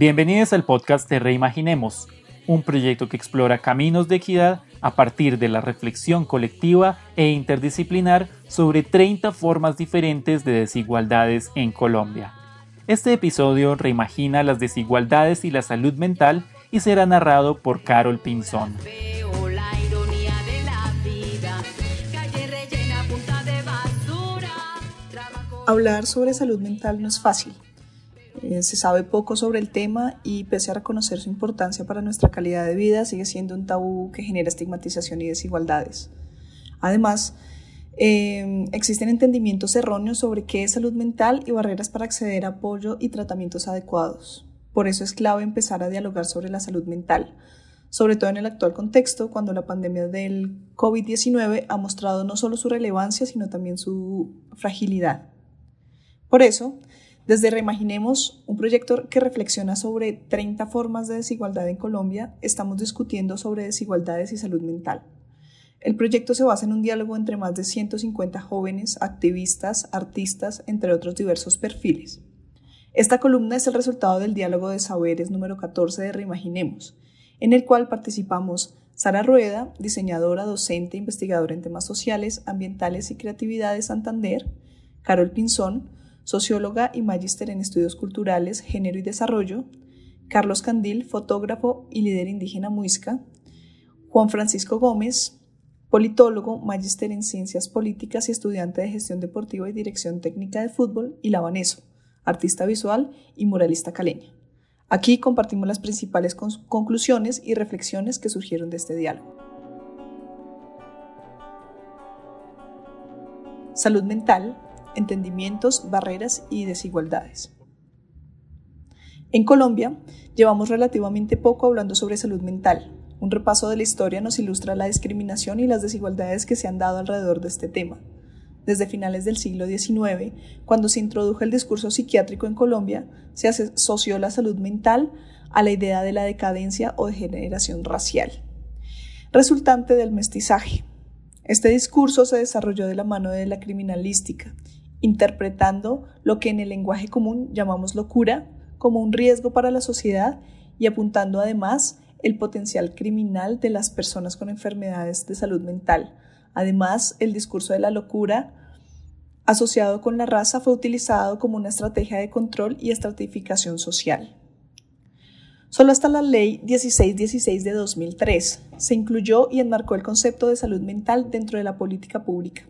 Bienvenidos al podcast de Reimaginemos, un proyecto que explora caminos de equidad a partir de la reflexión colectiva e interdisciplinar sobre 30 formas diferentes de desigualdades en Colombia. Este episodio reimagina las desigualdades y la salud mental y será narrado por Carol Pinzón. Hablar sobre salud mental no es fácil. Eh, se sabe poco sobre el tema y pese a reconocer su importancia para nuestra calidad de vida, sigue siendo un tabú que genera estigmatización y desigualdades. Además, eh, existen entendimientos erróneos sobre qué es salud mental y barreras para acceder a apoyo y tratamientos adecuados. Por eso es clave empezar a dialogar sobre la salud mental, sobre todo en el actual contexto, cuando la pandemia del COVID-19 ha mostrado no solo su relevancia, sino también su fragilidad. Por eso, desde Reimaginemos, un proyecto que reflexiona sobre 30 formas de desigualdad en Colombia, estamos discutiendo sobre desigualdades y salud mental. El proyecto se basa en un diálogo entre más de 150 jóvenes, activistas, artistas, entre otros diversos perfiles. Esta columna es el resultado del diálogo de saberes número 14 de Reimaginemos, en el cual participamos Sara Rueda, diseñadora, docente, investigadora en temas sociales, ambientales y creatividad de Santander, Carol Pinzón, socióloga y magíster en estudios culturales, género y desarrollo, Carlos Candil, fotógrafo y líder indígena muisca, Juan Francisco Gómez, politólogo, magíster en ciencias políticas y estudiante de gestión deportiva y dirección técnica de fútbol, y Lavaneso, artista visual y muralista caleña. Aquí compartimos las principales con- conclusiones y reflexiones que surgieron de este diálogo. Salud mental, entendimientos, barreras y desigualdades. En Colombia, llevamos relativamente poco hablando sobre salud mental. Un repaso de la historia nos ilustra la discriminación y las desigualdades que se han dado alrededor de este tema. Desde finales del siglo XIX, cuando se introdujo el discurso psiquiátrico en Colombia, se asoció la salud mental a la idea de la decadencia o degeneración racial, resultante del mestizaje. Este discurso se desarrolló de la mano de la criminalística, interpretando lo que en el lenguaje común llamamos locura como un riesgo para la sociedad y apuntando además el potencial criminal de las personas con enfermedades de salud mental. Además, el discurso de la locura asociado con la raza fue utilizado como una estrategia de control y estratificación social. Solo hasta la Ley 1616 de 2003 se incluyó y enmarcó el concepto de salud mental dentro de la política pública,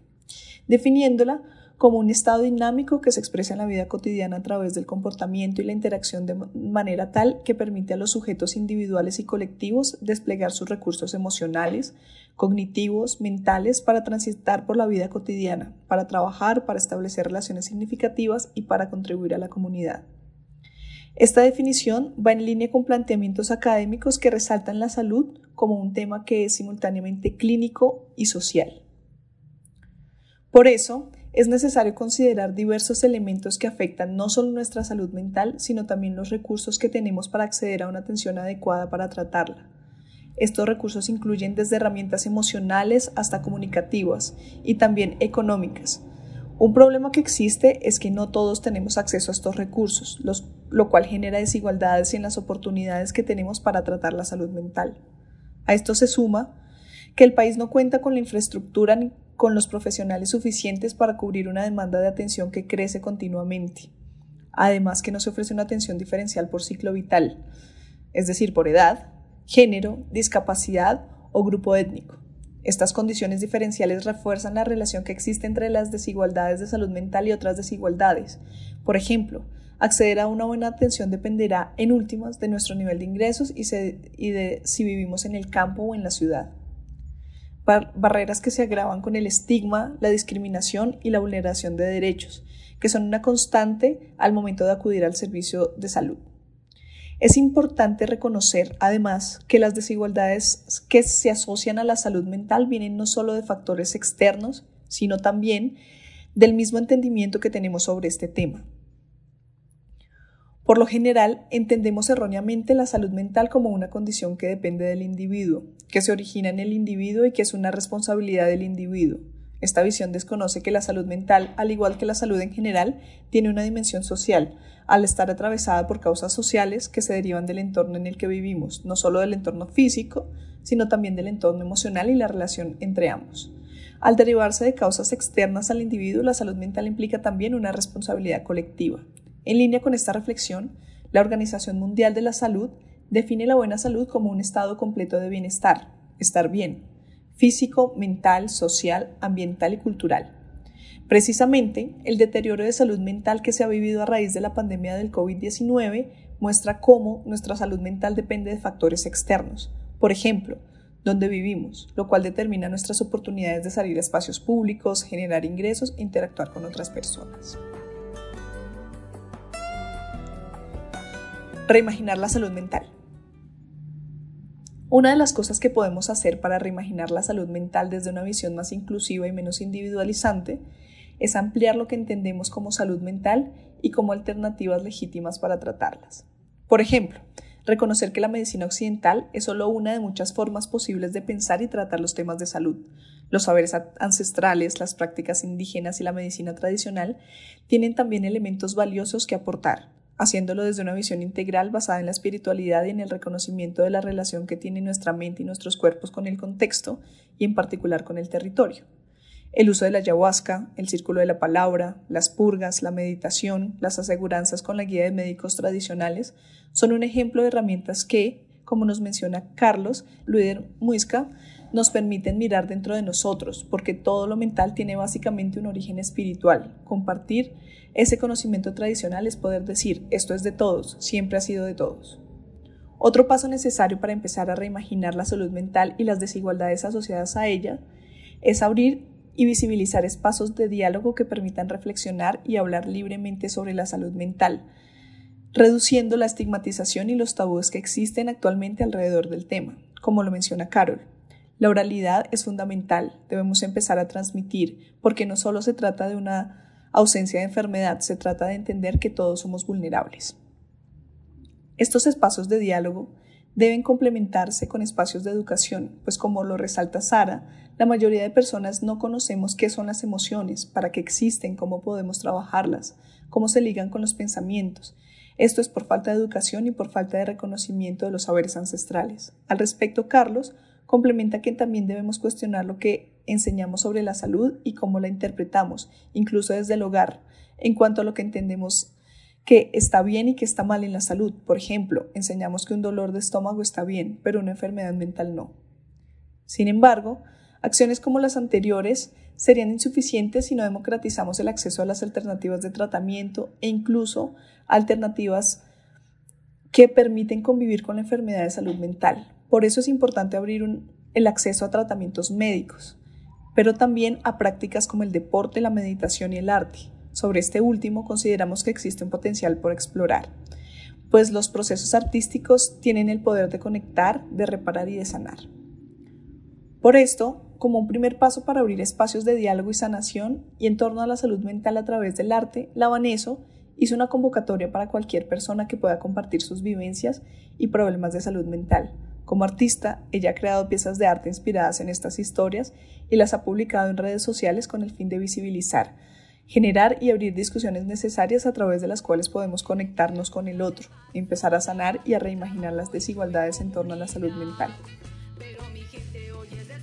definiéndola como un estado dinámico que se expresa en la vida cotidiana a través del comportamiento y la interacción de manera tal que permite a los sujetos individuales y colectivos desplegar sus recursos emocionales, cognitivos, mentales para transitar por la vida cotidiana, para trabajar, para establecer relaciones significativas y para contribuir a la comunidad. Esta definición va en línea con planteamientos académicos que resaltan la salud como un tema que es simultáneamente clínico y social. Por eso, es necesario considerar diversos elementos que afectan no solo nuestra salud mental, sino también los recursos que tenemos para acceder a una atención adecuada para tratarla. Estos recursos incluyen desde herramientas emocionales hasta comunicativas y también económicas. Un problema que existe es que no todos tenemos acceso a estos recursos, lo cual genera desigualdades en las oportunidades que tenemos para tratar la salud mental. A esto se suma que el país no cuenta con la infraestructura ni con los profesionales suficientes para cubrir una demanda de atención que crece continuamente. Además que no se ofrece una atención diferencial por ciclo vital, es decir, por edad, género, discapacidad o grupo étnico. Estas condiciones diferenciales refuerzan la relación que existe entre las desigualdades de salud mental y otras desigualdades. Por ejemplo, acceder a una buena atención dependerá, en últimas, de nuestro nivel de ingresos y, y de si vivimos en el campo o en la ciudad barreras que se agravan con el estigma, la discriminación y la vulneración de derechos, que son una constante al momento de acudir al servicio de salud. Es importante reconocer, además, que las desigualdades que se asocian a la salud mental vienen no solo de factores externos, sino también del mismo entendimiento que tenemos sobre este tema. Por lo general, entendemos erróneamente la salud mental como una condición que depende del individuo, que se origina en el individuo y que es una responsabilidad del individuo. Esta visión desconoce que la salud mental, al igual que la salud en general, tiene una dimensión social, al estar atravesada por causas sociales que se derivan del entorno en el que vivimos, no solo del entorno físico, sino también del entorno emocional y la relación entre ambos. Al derivarse de causas externas al individuo, la salud mental implica también una responsabilidad colectiva. En línea con esta reflexión, la Organización Mundial de la Salud define la buena salud como un estado completo de bienestar, estar bien, físico, mental, social, ambiental y cultural. Precisamente, el deterioro de salud mental que se ha vivido a raíz de la pandemia del COVID-19 muestra cómo nuestra salud mental depende de factores externos. Por ejemplo, dónde vivimos, lo cual determina nuestras oportunidades de salir a espacios públicos, generar ingresos e interactuar con otras personas. Reimaginar la salud mental. Una de las cosas que podemos hacer para reimaginar la salud mental desde una visión más inclusiva y menos individualizante es ampliar lo que entendemos como salud mental y como alternativas legítimas para tratarlas. Por ejemplo, reconocer que la medicina occidental es solo una de muchas formas posibles de pensar y tratar los temas de salud. Los saberes ancestrales, las prácticas indígenas y la medicina tradicional tienen también elementos valiosos que aportar, haciéndolo desde una visión integral basada en la espiritualidad y en el reconocimiento de la relación que tiene nuestra mente y nuestros cuerpos con el contexto y en particular con el territorio. El uso de la ayahuasca, el círculo de la palabra, las purgas, la meditación, las aseguranzas con la guía de médicos tradicionales son un ejemplo de herramientas que, como nos menciona Carlos Lueder Muisca, nos permiten mirar dentro de nosotros, porque todo lo mental tiene básicamente un origen espiritual. Compartir ese conocimiento tradicional es poder decir, esto es de todos, siempre ha sido de todos. Otro paso necesario para empezar a reimaginar la salud mental y las desigualdades asociadas a ella es abrir y visibilizar espacios de diálogo que permitan reflexionar y hablar libremente sobre la salud mental, reduciendo la estigmatización y los tabúes que existen actualmente alrededor del tema, como lo menciona Carol. La oralidad es fundamental, debemos empezar a transmitir, porque no solo se trata de una ausencia de enfermedad, se trata de entender que todos somos vulnerables. Estos espacios de diálogo deben complementarse con espacios de educación, pues como lo resalta Sara, la mayoría de personas no conocemos qué son las emociones, para qué existen, cómo podemos trabajarlas, cómo se ligan con los pensamientos. Esto es por falta de educación y por falta de reconocimiento de los saberes ancestrales. Al respecto, Carlos complementa que también debemos cuestionar lo que enseñamos sobre la salud y cómo la interpretamos, incluso desde el hogar, en cuanto a lo que entendemos que está bien y que está mal en la salud. Por ejemplo, enseñamos que un dolor de estómago está bien, pero una enfermedad mental no. Sin embargo, acciones como las anteriores serían insuficientes si no democratizamos el acceso a las alternativas de tratamiento e incluso alternativas que permiten convivir con la enfermedad de salud mental. Por eso es importante abrir el acceso a tratamientos médicos, pero también a prácticas como el deporte, la meditación y el arte. Sobre este último consideramos que existe un potencial por explorar, pues los procesos artísticos tienen el poder de conectar, de reparar y de sanar. Por esto, como un primer paso para abrir espacios de diálogo y sanación y en torno a la salud mental a través del arte, la Baneso hizo una convocatoria para cualquier persona que pueda compartir sus vivencias y problemas de salud mental como artista, ella ha creado piezas de arte inspiradas en estas historias y las ha publicado en redes sociales con el fin de visibilizar, generar y abrir discusiones necesarias a través de las cuales podemos conectarnos con el otro, empezar a sanar y a reimaginar las desigualdades en torno a la salud mental. Pero mi gente hoy es de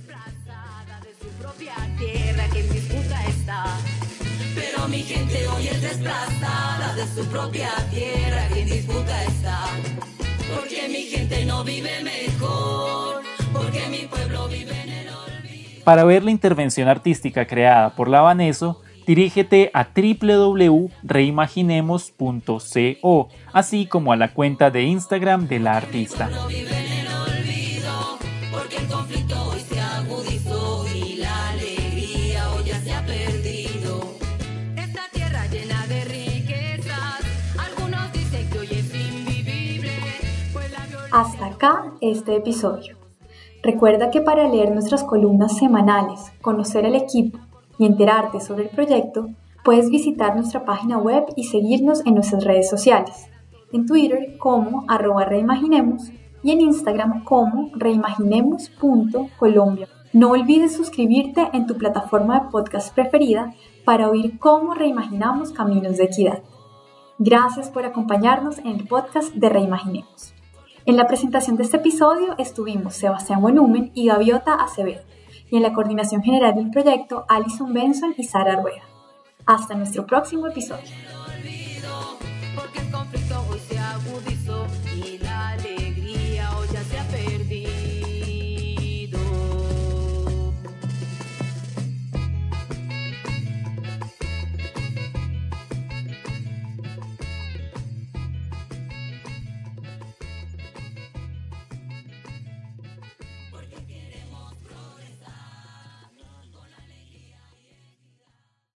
su propia tierra, disputa está porque mi gente no vive mejor, porque mi pueblo vive en el olvido. Para ver la intervención artística creada por la Baneso, dirígete a www.reimaginemos.co, así como a la cuenta de Instagram de la artista. Este episodio. Recuerda que para leer nuestras columnas semanales, conocer el equipo y enterarte sobre el proyecto, puedes visitar nuestra página web y seguirnos en nuestras redes sociales. En Twitter como arroba reimaginemos y en Instagram como reimaginemos.colombia. No olvides suscribirte en tu plataforma de podcast preferida para oír cómo reimaginamos caminos de equidad. Gracias por acompañarnos en el podcast de Reimaginemos. En la presentación de este episodio estuvimos Sebastián Volumen y Gaviota Acevedo, y en la coordinación general del proyecto Alison Benson y Sara Rueda. Hasta nuestro próximo episodio.